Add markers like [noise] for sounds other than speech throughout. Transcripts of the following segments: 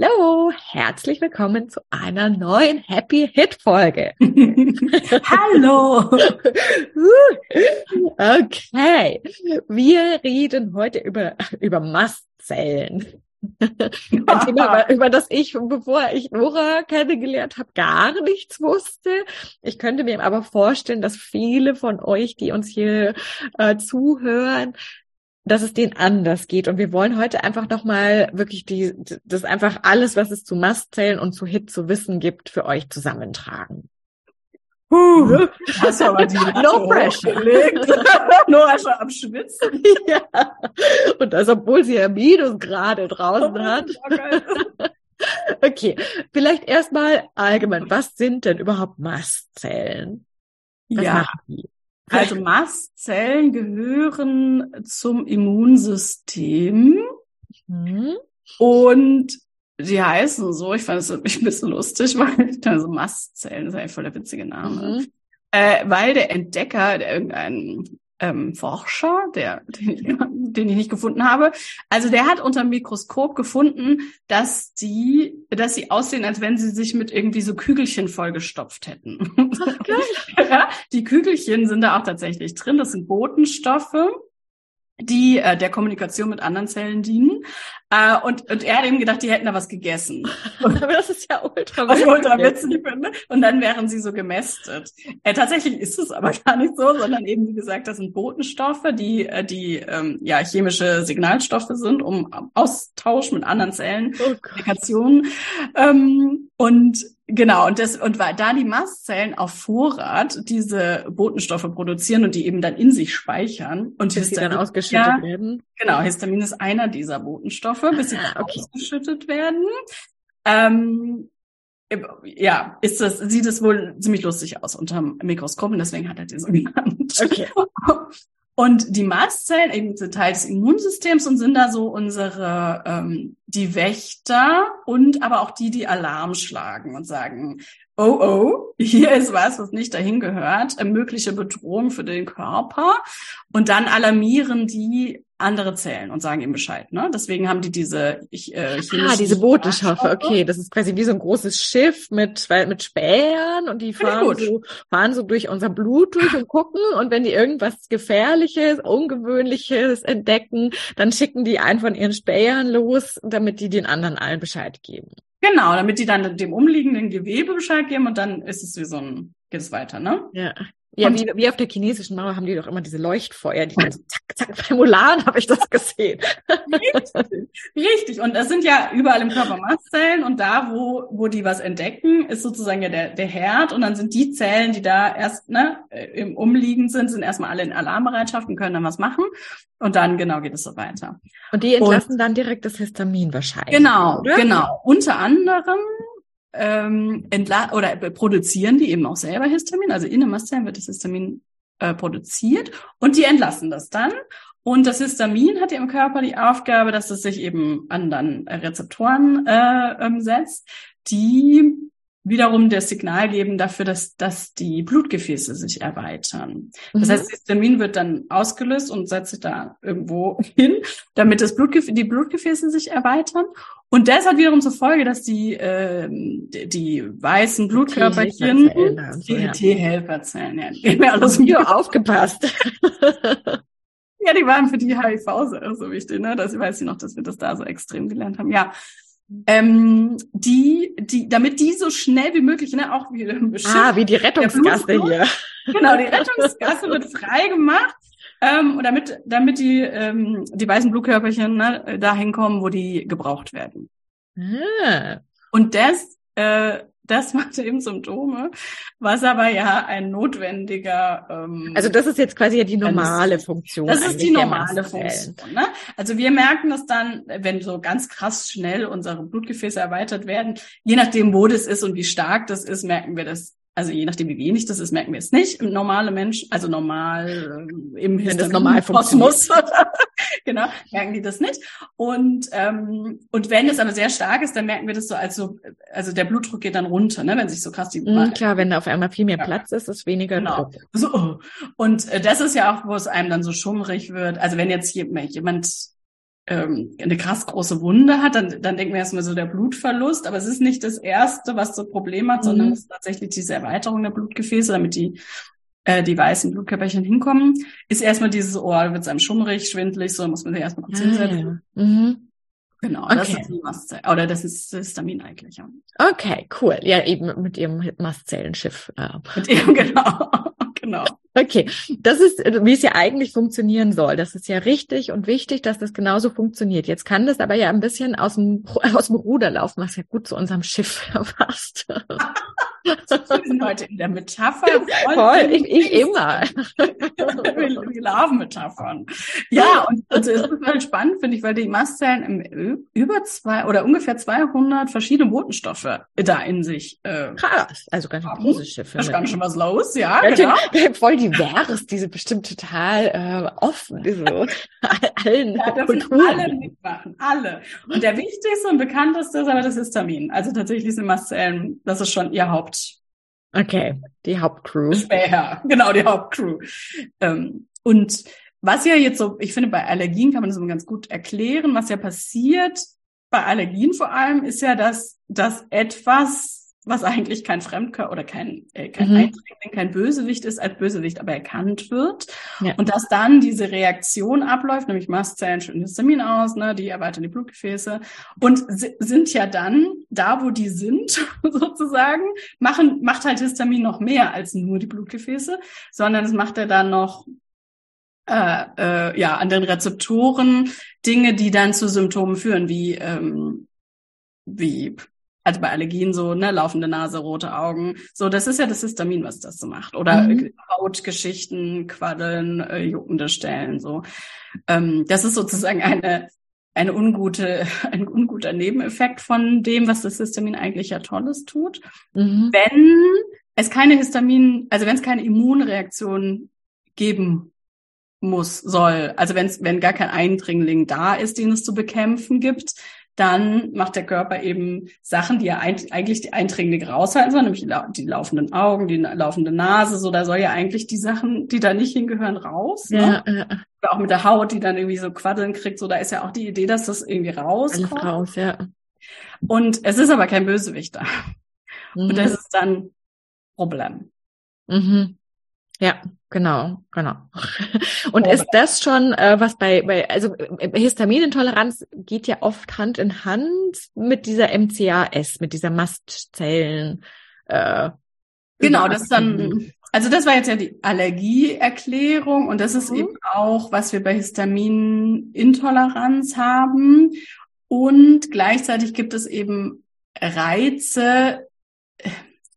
Hallo, herzlich willkommen zu einer neuen Happy Hit Folge. [laughs] Hallo. [laughs] okay, wir reden heute über über Mastzellen. [laughs] Ein Thema, über das ich, bevor ich Nora kennengelernt habe, gar nichts wusste. Ich könnte mir aber vorstellen, dass viele von euch, die uns hier äh, zuhören, dass es denen anders geht. Und wir wollen heute einfach nochmal wirklich die, das einfach alles, was es zu Mastzellen und zu HIT zu wissen gibt, für euch zusammentragen. Uh, hast du aber die [laughs] no pressure. [laughs] Nora schon am Schwitzen. ja. Und das, obwohl sie ja Minus gerade draußen oh, hat. [laughs] okay, vielleicht erstmal allgemein, was sind denn überhaupt Mastzellen? Was ja. Also Mastzellen gehören zum Immunsystem mhm. und die heißen so, ich fand es ein bisschen lustig, [laughs] weil also Mastzellen, das ist eigentlich voll der witzige Name. Mhm. Äh, weil der Entdecker, der irgendein ähm, Forscher, der, den, [laughs] den ich nicht gefunden habe. Also der hat unter dem Mikroskop gefunden, dass die, dass sie aussehen, als wenn sie sich mit irgendwie so Kügelchen vollgestopft hätten. Ach, [laughs] ja, die Kügelchen sind da auch tatsächlich drin. Das sind Botenstoffe die äh, der Kommunikation mit anderen Zellen dienen. Äh, und, und er hat eben gedacht, die hätten da was gegessen. [laughs] Aber das ist ja ultra witzig. ultra witzig finde. Und dann wären sie so gemästet. Äh, tatsächlich ist es aber [laughs] gar nicht so, sondern eben, wie gesagt, das sind Botenstoffe, die, äh, die ähm, ja chemische Signalstoffe sind, um Austausch mit anderen Zellen, oh Kommunikation. Ähm, und Genau, und das, und weil da die Mastzellen auf Vorrat diese Botenstoffe produzieren und die eben dann in sich speichern und bis Histamin, dann ausgeschüttet ja, werden. Genau, Histamin ist einer dieser Botenstoffe, bis sie ah, okay. ausgeschüttet werden. Ähm, ja, ist das, sieht es wohl ziemlich lustig aus unter dem Mikroskop und deswegen hat er die so genannt. Okay. [laughs] Und die Mastzellen eben sind Teil des Immunsystems und sind da so unsere, ähm, die Wächter und aber auch die, die Alarm schlagen und sagen, oh oh, hier ist was, was nicht dahin gehört, eine mögliche Bedrohung für den Körper. Und dann alarmieren die andere Zellen und sagen ihm Bescheid. Ne? Deswegen haben die diese ich, äh, Ah, diese Botenstoffe, okay. Das ist quasi wie so ein großes Schiff mit, mit Spähern und die fahren so, fahren so durch unser Blut durch und gucken und wenn die irgendwas Gefährliches, Ungewöhnliches entdecken, dann schicken die einen von ihren Spähern los, damit die den anderen allen Bescheid geben. Genau, damit die dann dem umliegenden Gewebe Bescheid geben und dann ist es wie so ein, geht es weiter, ne? Ja. Ja, wie, wie auf der chinesischen Mauer haben die doch immer diese Leuchtfeuer, die dann so zack, zack, bei Mulan habe ich das gesehen. Richtig, richtig. Und das sind ja überall im Körper Mastzellen und da, wo, wo die was entdecken, ist sozusagen ja der, der Herd und dann sind die Zellen, die da erst ne, im Umliegen sind, sind erstmal alle in Alarmbereitschaft und können dann was machen und dann genau geht es so weiter. Und die entlassen und, dann direkt das Histamin wahrscheinlich. Genau, oder? genau. Unter anderem ähm, entla oder produzieren die eben auch selber Histamin. Also in den Mastzellen wird das Histamin äh, produziert und die entlassen das dann. Und das Histamin hat im Körper die Aufgabe, dass es sich eben an dann Rezeptoren äh, ähm, setzt, die wiederum das Signal geben dafür, dass, dass die Blutgefäße sich erweitern. Das mhm. heißt, Histamin wird dann ausgelöst und setzt sich da irgendwo [laughs] hin, damit das Blutgef die Blutgefäße sich erweitern. Und das hat wiederum zur Folge, dass die, äh, die, die weißen Blutkörperchen, die T-Helferzellen, ja, die haben ja alles Video aufgepasst. [laughs] Ja, die waren für die HIV so wichtig, ne? Das weiß ich noch, dass wir das da so extrem gelernt haben. Ja. Ähm, die, die, damit die so schnell wie möglich, ne, auch wie Ah, wie die Rettungsgasse hier. Genau, die Rettungsgasse wird [laughs] frei gemacht. Ähm, und damit, damit die, ähm, die weißen Blutkörperchen ne, dahin kommen, wo die gebraucht werden. Ah. Und das äh, das [laughs] macht eben Symptome, was aber ja ein notwendiger. Ähm, also das ist jetzt quasi ja die normale Funktion. Das ist die normale Funktion. Ne? Also wir merken das dann, wenn so ganz krass schnell unsere Blutgefäße erweitert werden, je nachdem, wo das ist und wie stark das ist, merken wir das also je nachdem, wie wenig das ist, merken wir es nicht. Normale Menschen, also normal äh, im Kosmos, [laughs] genau, merken die das nicht. Und ähm, und wenn es aber sehr stark ist, dann merken wir das so, also also der Blutdruck geht dann runter, ne, wenn sich so krass die mhm, klar, wenn da auf einmal viel mehr ja. Platz ist, ist weniger genau. Druck. So. Und äh, das ist ja auch, wo es einem dann so schummrig wird. Also wenn jetzt jemand ähm, eine krass große Wunde hat, dann, dann denken wir erstmal so der Blutverlust, aber es ist nicht das Erste, was das Problem hat, mhm. sondern es ist tatsächlich diese Erweiterung der Blutgefäße, damit die äh, die weißen Blutkörperchen hinkommen, ist erstmal dieses, oh, da wird es einem schummrig, schwindlig, so muss man sich erstmal kurz ah, hinsetzen. Ja. Mhm. Genau, okay. das ist die Mastzelle, oder das ist Histamin eigentlich. Ja. Okay, cool. Ja, eben mit ihrem Mastzellenschiff. Äh. Mit ihrem, [laughs] genau. Genau. Okay, das ist, wie es ja eigentlich funktionieren soll. Das ist ja richtig und wichtig, dass das genauso funktioniert. Jetzt kann das aber ja ein bisschen aus dem, [laughs] aus dem Ruder laufen, was ja gut zu unserem Schiff [laughs] passt. Wir sind heute in der Metapher. [laughs] Voll, ich, ich immer. [laughs] wir, wir laufen Metaphern. Ja, und also es ist halt spannend, finde ich, weil die Mastzellen im, über zwei oder ungefähr 200 verschiedene Botenstoffe da in sich äh, Krass, also ganz schön großes Schiff. Da ist ganz schön was los, ja, genau. [laughs] Voll divers, diese bestimmt total äh, offen, diese allen ja, alle mitmachen, alle. Und der wichtigste und bekannteste ist aber das Histamin. Also tatsächlich sind Mastzellen, das ist schon ihr Haupt. Okay, die Hauptcrew. Späher, genau, die Hauptcrew. Ähm, und was ja jetzt so, ich finde, bei Allergien kann man das immer ganz gut erklären. Was ja passiert, bei Allergien vor allem, ist ja, dass, dass etwas was eigentlich kein Fremdkörper oder kein, äh, kein mhm. Eindringling, kein Bösewicht ist, als Bösewicht aber erkannt wird. Ja. Und dass dann diese Reaktion abläuft, nämlich Mastzellen schütten Histamin aus, ne, die erweitern die Blutgefäße und sind ja dann da, wo die sind, [laughs] sozusagen, machen, macht halt Histamin noch mehr als nur die Blutgefäße, sondern es macht er dann noch äh, äh, ja an den Rezeptoren Dinge, die dann zu Symptomen führen, wie ähm, wie also bei Allergien so, ne, laufende Nase, rote Augen. So, das ist ja das Histamin, was das so macht. Oder mhm. Hautgeschichten, Quaddeln, äh, juckende Stellen, so. Ähm, das ist sozusagen eine, eine ungute, [laughs] ein unguter Nebeneffekt von dem, was das Histamin eigentlich ja Tolles tut. Mhm. Wenn es keine Histamin, also wenn es keine Immunreaktion geben muss, soll, also wenn es, wenn gar kein Eindringling da ist, den es zu bekämpfen gibt, dann macht der Körper eben Sachen, die er eigentlich die Eindringlinge raushalten soll, nämlich die, laufenden Augen, die laufende Nase, so, da soll ja eigentlich die Sachen, die da nicht hingehören, raus. Ne? Ja, ja. Oder auch mit der Haut, die dann irgendwie so Quaddeln kriegt, so, da ist ja auch die Idee, dass das irgendwie rauskommt. Alles raus, ja. Und es ist aber kein Bösewicht da. Mhm. Und das ist dann Problem. Mhm. Ja, genau, genau. [laughs] Und ist das schon, äh, was bei, bei, also äh, Histaminintoleranz geht ja oft Hand in Hand mit dieser MCAS, mit dieser Mastzellen. Äh, genau, das ist dann, also das war jetzt ja die Allergieerklärung und das ist mhm. eben auch, was wir bei Histaminintoleranz haben. Und gleichzeitig gibt es eben Reize,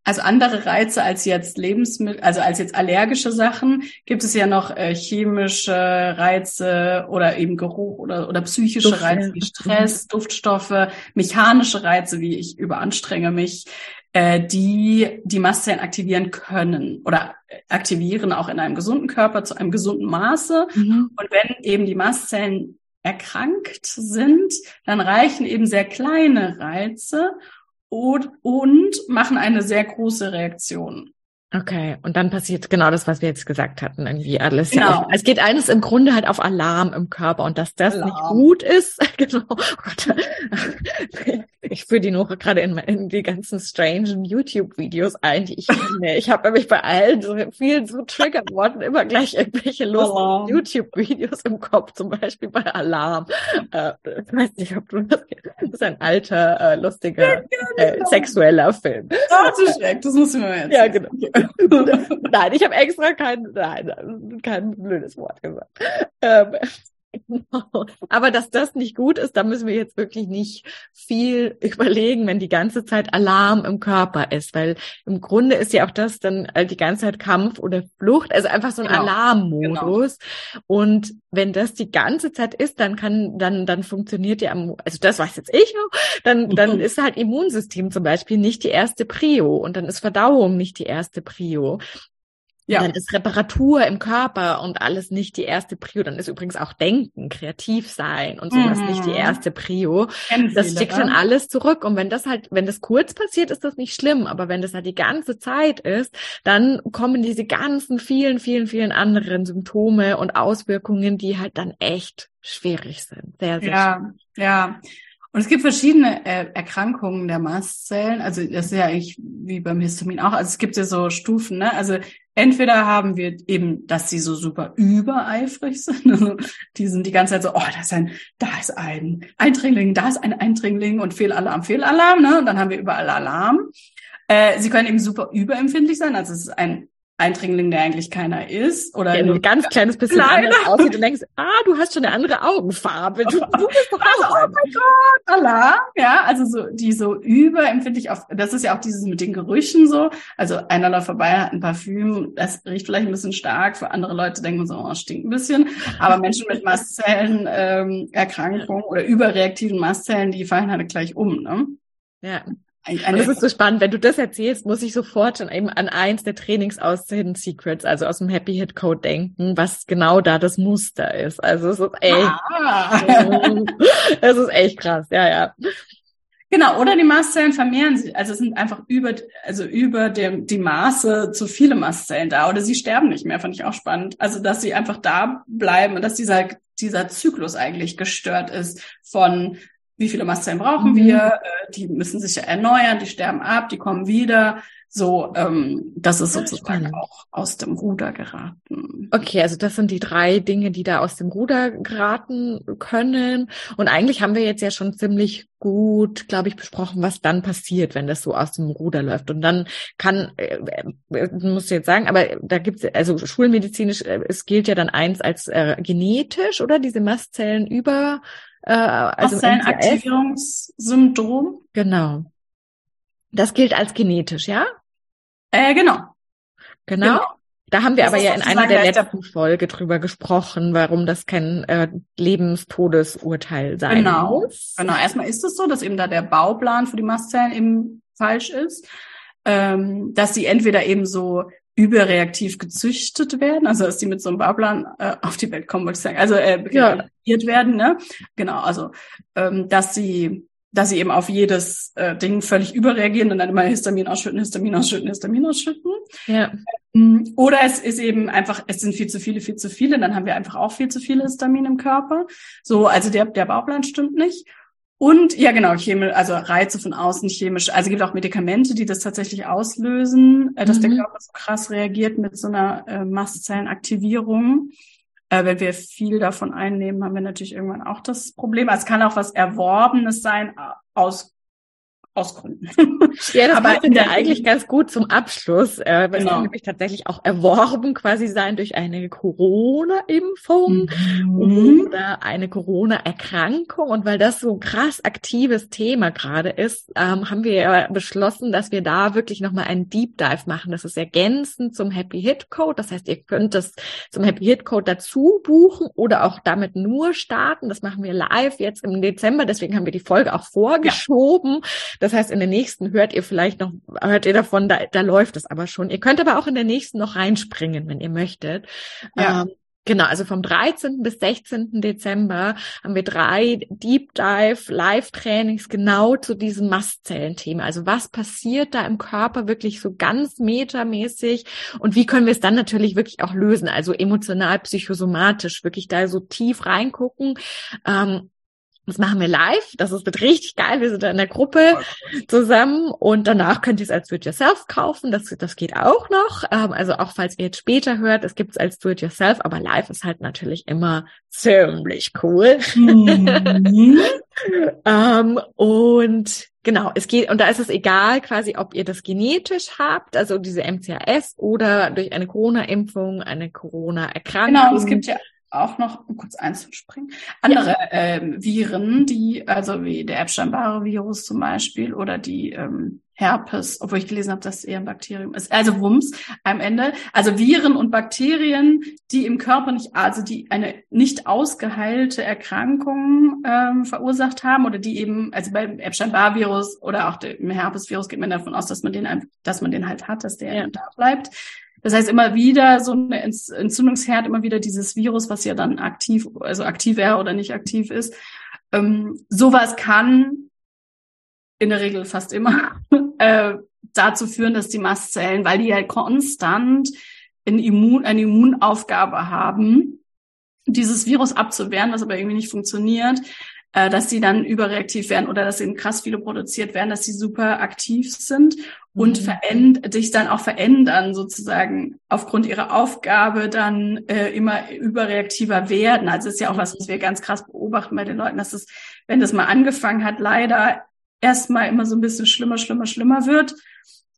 also andere Reize als jetzt Lebensmittel, also als jetzt allergische Sachen, gibt es ja noch äh, chemische Reize oder eben Geruch oder, oder psychische Duft, Reize wie Stress, Duftstoffe, mechanische Reize wie ich überanstrenge mich, äh, die die Mastzellen aktivieren können oder aktivieren auch in einem gesunden Körper zu einem gesunden Maße. Mhm. Und wenn eben die Mastzellen erkrankt sind, dann reichen eben sehr kleine Reize und, und machen eine sehr große Reaktion. Okay, und dann passiert genau das, was wir jetzt gesagt hatten, irgendwie alles. Genau. Ja, es geht eines im Grunde halt auf Alarm im Körper und dass das Alarm. nicht gut ist. [laughs] genau. Oh Gott. [laughs] Ich führe die noch gerade in, in, die ganzen strangen YouTube-Videos ein, die ich kenne. Ich habe nämlich bei allen so vielen so Triggerworten immer gleich irgendwelche lustigen YouTube-Videos im Kopf, zum Beispiel bei Alarm. Äh, ich weiß nicht, ob du das Das ist ein alter, äh, lustiger, äh, sexueller Film. Oh, zu schreck, das muss ich mir jetzt. Ja, genau. Nein, ich habe extra kein, nein, kein blödes Wort gesagt. Ähm, aber dass das nicht gut ist, da müssen wir jetzt wirklich nicht viel überlegen, wenn die ganze Zeit Alarm im Körper ist, weil im Grunde ist ja auch das dann die ganze Zeit Kampf oder Flucht, also einfach so ein genau. Alarmmodus. Genau. Und wenn das die ganze Zeit ist, dann kann, dann, dann funktioniert ja, also das weiß jetzt ich auch, dann, dann [laughs] ist halt Immunsystem zum Beispiel nicht die erste Prio und dann ist Verdauung nicht die erste Prio. Ja. Dann ist Reparatur im Körper und alles nicht die erste Prio. Dann ist übrigens auch Denken, kreativ sein und sowas mhm. nicht die mhm. erste Prio. das schickt dann alles zurück. Und wenn das halt, wenn das kurz passiert, ist das nicht schlimm. Aber wenn das halt die ganze Zeit ist, dann kommen diese ganzen vielen, vielen, vielen anderen Symptome und Auswirkungen, die halt dann echt schwierig sind. Sehr, sehr ja, schwierig. ja. Und es gibt verschiedene äh, Erkrankungen der Mastzellen. Also das ist ja eigentlich wie beim Histamin auch. Also es gibt ja so Stufen. Ne? Also entweder haben wir eben, dass sie so super übereifrig sind. [laughs] Also die sind die ganze Zeit so, oh, da ist ein, da ist ein Eindringling, da ist ein Eindringling und Fehlalarm, Fehlalarm. Ne? Und dann haben wir überall Alarm. Äh, sie können eben super überempfindlich sein. Also es ist ein Eindringling, der eigentlich keiner ist. Oder der ein ganz kleines bisschen Kleiner. anders aussieht und denkst, ah, du hast schon eine andere Augenfarbe. Du, [laughs] du bist doch also, oh mein Gott, Allah. Ja, also so, die so überempfindlich auf, das ist ja auch dieses mit den Gerüchen so. Also einer läuft vorbei, hat ein Parfüm, das riecht vielleicht ein bisschen stark. Für andere Leute denken so, oh, stinkt ein bisschen. Aber Menschen mit Mastzellen, ähm, Erkrankungen oder überreaktiven Mastzellen, die fallen halt gleich um, ne? Ja. Und das ist so spannend. Wenn du das erzählst, muss ich sofort schon eben an eins der Trainings aus Hidden Secrets, also aus dem Happy Hit Code denken, was genau da das Muster ist. Also es ist echt, ah. [laughs] es ist echt krass. Ja, ja. Genau, oder die Mastzellen vermehren sich, also es sind einfach über, also über dem, die Maße zu viele Mastzellen da oder sie sterben nicht mehr, fand ich auch spannend. Also, dass sie einfach da bleiben und dass dieser, dieser Zyklus eigentlich gestört ist von wie viele Mastzellen brauchen mhm. wir, äh, die müssen sich ja erneuern, die sterben ab, die kommen wieder. So, ähm, das ist sozusagen auch aus dem Ruder geraten. Okay, also das sind die drei Dinge, die da aus dem Ruder geraten können. Und eigentlich haben wir jetzt ja schon ziemlich gut, glaube ich, besprochen, was dann passiert, wenn das so aus dem Ruder läuft. Und dann kann, äh, äh musst du jetzt sagen, aber da gibt's also schulmedizinisch, äh, es gilt ja dann eins als äh, genetisch, oder diese Mastzellen über äh, also Aktivierungssyndrom. Genau. Das gilt als genetisch, ja? Äh, genau. Genau. genau. Da haben wir das aber ja in einer der letzten Folge drüber gesprochen, warum das kein äh, Lebenstodesurteil sein genau. muss. Genau. Erstmal ist es so, dass eben da der Bauplan für die Mastzellen eben falsch ist, ähm, dass sie entweder eben so überreaktiv gezüchtet werden, also dass die mit so einem Bauplan äh, auf die Welt kommen, wollte ich sagen, also äh, ja. werden, ne? Genau, also ähm, dass sie dass sie eben auf jedes äh, Ding völlig überreagieren und dann immer Histamin ausschütten, Histamin ausschütten, Histamin ausschütten. Ja. Ähm, oder es ist eben einfach, es sind viel zu viele, viel zu viele, dann haben wir einfach auch viel zu viele Histamin im Körper. So, also der, der Bauplan stimmt nicht. Und ja, genau, chemisch, also Reize von außen chemisch. Also gibt auch Medikamente, die das tatsächlich auslösen, äh, dass mhm. der Körper so krass reagiert mit so einer äh, Mastzellenaktivierung. Äh, wenn wir viel davon einnehmen, haben wir natürlich irgendwann auch das Problem. Also es kann auch was Erworbenes sein aus aus Gründen. [laughs] Ja, das passt ja eigentlich ganz gut zum Abschluss. Äh, genau. Es kann nämlich tatsächlich auch erworben quasi sein durch eine Corona-Impfung mhm. oder eine Corona-Erkrankung. Und weil das so ein krass aktives Thema gerade ist, ähm, haben wir ja beschlossen, dass wir da wirklich nochmal einen Deep Dive machen. Das ist ergänzend zum Happy Hit Code. Das heißt, ihr könnt das zum Happy Hit Code dazu buchen oder auch damit nur starten. Das machen wir live jetzt im Dezember. Deswegen haben wir die Folge auch vorgeschoben. Ja das heißt, in der nächsten hört ihr vielleicht noch, hört ihr davon, da, da läuft es aber schon. Ihr könnt aber auch in der nächsten noch reinspringen, wenn ihr möchtet. Ja. Ähm, Genau, also vom 13. bis 16. Dezember haben wir drei Deep Dive Live-Trainings genau zu diesem Mastzellen-Thema. Also was passiert da im Körper wirklich so ganz metamäßig und wie können wir es dann natürlich wirklich auch lösen? Also emotional, psychosomatisch, wirklich da so tief reingucken. Ähm, das machen wir live. Das ist wird richtig geil. Wir sind da in der Gruppe zusammen und danach könnt ihr es als Do-it-yourself kaufen. Das, das geht auch noch. Ähm, also auch falls ihr jetzt später hört, es gibt es als Do-it-yourself, aber live ist halt natürlich immer ziemlich cool. Mhm. [laughs] ähm, und genau, es geht, und da ist es egal quasi, ob ihr das genetisch habt, also diese MCAS oder durch eine Corona-Impfung, eine Corona-Erkrankung. Genau, es gibt ja auch noch, um kurz einzuspringen, andere ja. ähm, Viren, die, also wie der Epstein-Barr-Virus zum Beispiel oder die ähm, Herpes, obwohl ich gelesen habe, dass es eher ein Bakterium ist. Also Wumms am Ende. Also Viren und Bakterien, die im Körper nicht, also die eine nicht ausgeheilte Erkrankung ähm, verursacht haben oder die eben, also beim Epstein-Barr-Virus oder auch dem Herpes-Virus geht man davon aus, dass man den, dass man den halt hat, dass der ja. da bleibt. Das heißt, immer wieder so eine Entzündungsherd, immer wieder dieses Virus, was ja dann aktiv, also aktiv wäre oder nicht aktiv ist. Ähm, sowas kann in der Regel fast immer [laughs] äh, dazu führen, dass die Mastzellen, weil die ja konstant ein Immun, eine Immunaufgabe haben, dieses Virus abzuwehren, was aber irgendwie nicht funktioniert, äh, dass sie dann überreaktiv werden oder dass eben krass viele produziert werden, dass sie super aktiv sind und mhm. veränd sich dann auch verändern, sozusagen aufgrund ihrer Aufgabe dann äh, immer überreaktiver werden. Also ist ja auch was, was wir ganz krass beobachten bei den Leuten, dass es, wenn das mal angefangen hat, leider erstmal immer so ein bisschen schlimmer, schlimmer, schlimmer wird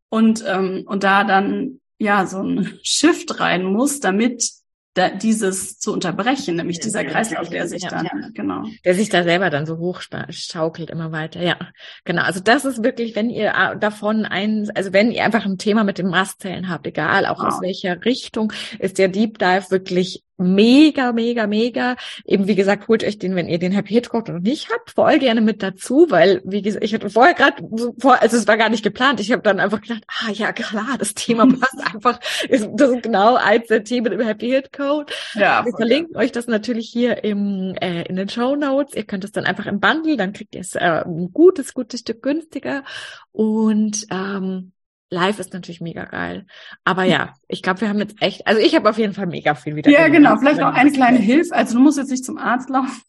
und ähm, und da dann ja so ein [laughs] Shift rein muss, damit da, dieses zu unterbrechen, nämlich dieser Kreislauf, der sich dann, ja. genau. Der sich da selber dann so hochschaukelt immer weiter, ja. Genau, also das ist wirklich, wenn ihr äh, davon ein, also wenn ihr einfach ein Thema mit den Mastzellen habt, egal auch wow. aus welcher Richtung, ist der Deep Dive wirklich mega, mega, mega. Eben wie gesagt, holt euch den, wenn ihr den Happy Hit Code noch nicht habt, voll gerne mit dazu, weil wie gesagt, ich hatte vorher gerade vor, also es war gar nicht geplant. Ich habe dann einfach gedacht, ah ja klar, das Thema [laughs] passt einfach. Ist, das ist genau eins der Themen im Happy Hit Code. Ja, Wir verlinken euch das natürlich hier im äh, in den Show Notes. Ihr könnt es dann einfach im Bundle, dann kriegt ihr es äh, ein gutes, gutes Stück günstiger und ähm, Live ist natürlich mega geil. Aber ja, ich glaube, wir haben jetzt echt, also ich habe auf jeden Fall mega viel wieder. Ja, genau. Vielleicht noch eine kleine Hilfe. Also du musst jetzt nicht zum Arzt laufen. [laughs]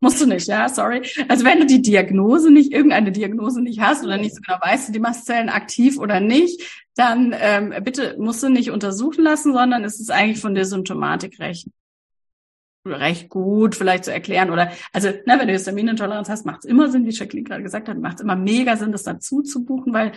Musst du nicht, ja, sorry. Also wenn du die Diagnose nicht, irgendeine Diagnose nicht hast oder nicht so genau weißt, die Mastzellen aktiv oder nicht, dann ähm, bitte musst du nicht untersuchen lassen, sondern es ist eigentlich von der Symptomatik recht recht gut vielleicht zu erklären oder also ne, wenn du Histaminintoleranz hast, macht es immer Sinn, wie Jacqueline gerade gesagt hat, macht es immer mega Sinn, das dazu zu buchen, weil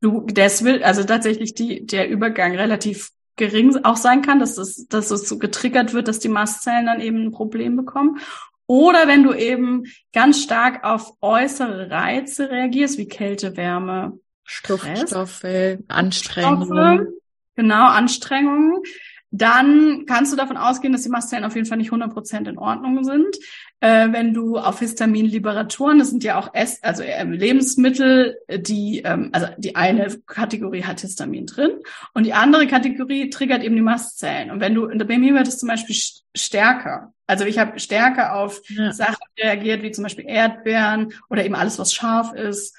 du, das will, also tatsächlich die, der Übergang relativ gering auch sein kann, dass es, dass es so getriggert wird, dass die Mastzellen dann eben ein Problem bekommen. Oder wenn du eben ganz stark auf äußere Reize reagierst, wie Kälte, Wärme, Stoffstoffe, Anstrengungen. Genau, Anstrengungen dann kannst du davon ausgehen, dass die Mastzellen auf jeden Fall nicht 100 Prozent in Ordnung sind. Äh, wenn du auf Histaminliberatoren, das sind ja auch Ess, also äh, Lebensmittel, die, ähm, also die eine Kategorie hat Histamin drin und die andere Kategorie triggert eben die Mastzellen. Und wenn du, bei mir wird es zum Beispiel stärker. Also ich habe stärker auf ja. Sachen reagiert, wie zum Beispiel Erdbeeren oder eben alles, was scharf ist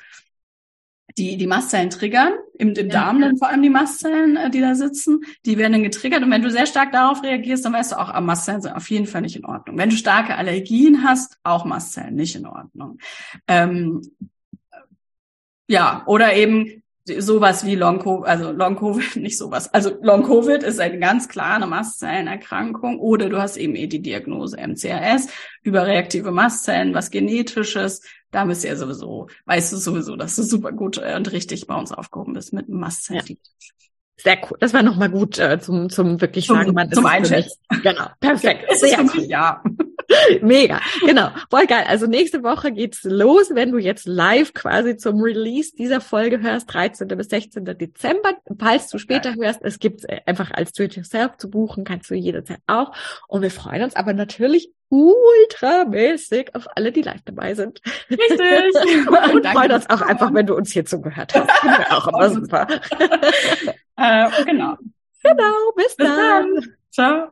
die, die Mastzellen triggern, im, im ja. Darm dann vor allem die Mastzellen, äh, die da sitzen, die werden dann getriggert. Und wenn du sehr stark darauf reagierst, dann weißt du auch, ah, Mastzellen sind auf jeden Fall nicht in Ordnung. Wenn du starke Allergien hast, auch Mastzellen nicht in Ordnung. Ähm, ja, oder eben sowas wie Long Covid, also Long Covid, [laughs] nicht sowas. Also Long Covid ist eine ganz klare Mastzellenerkrankung oder du hast eben eh die Diagnose MCRS, überreaktive Mastzellen, was genetisches. Da bist du ja sowieso, weißt du sowieso, dass du super gut äh, und richtig bei uns aufgehoben bist mit Mastzellen. Ja. Sehr cool. Das war nochmal gut äh, zum, zum wirklich zum, sagen, man zum Einschätzen. Genau, perfekt. [laughs] Ist cool. ja. [laughs] Mega, genau. Voll geil. Also nächste Woche geht's los, wenn du jetzt live quasi zum Release dieser Folge hörst, 13. bis 16. Dezember. Falls du später okay. hörst, es gibt äh, einfach als Do-it-yourself zu buchen, kannst du jederzeit auch. Und wir freuen uns aber natürlich ultramäßig auf alle, die live dabei sind. Richtig. [laughs] Und freuen uns auch einfach, wenn du uns hier zugehört hast. Finden wir auch immer super. äh, genau. [laughs] Genau, bis, bis dann. dann. Ciao.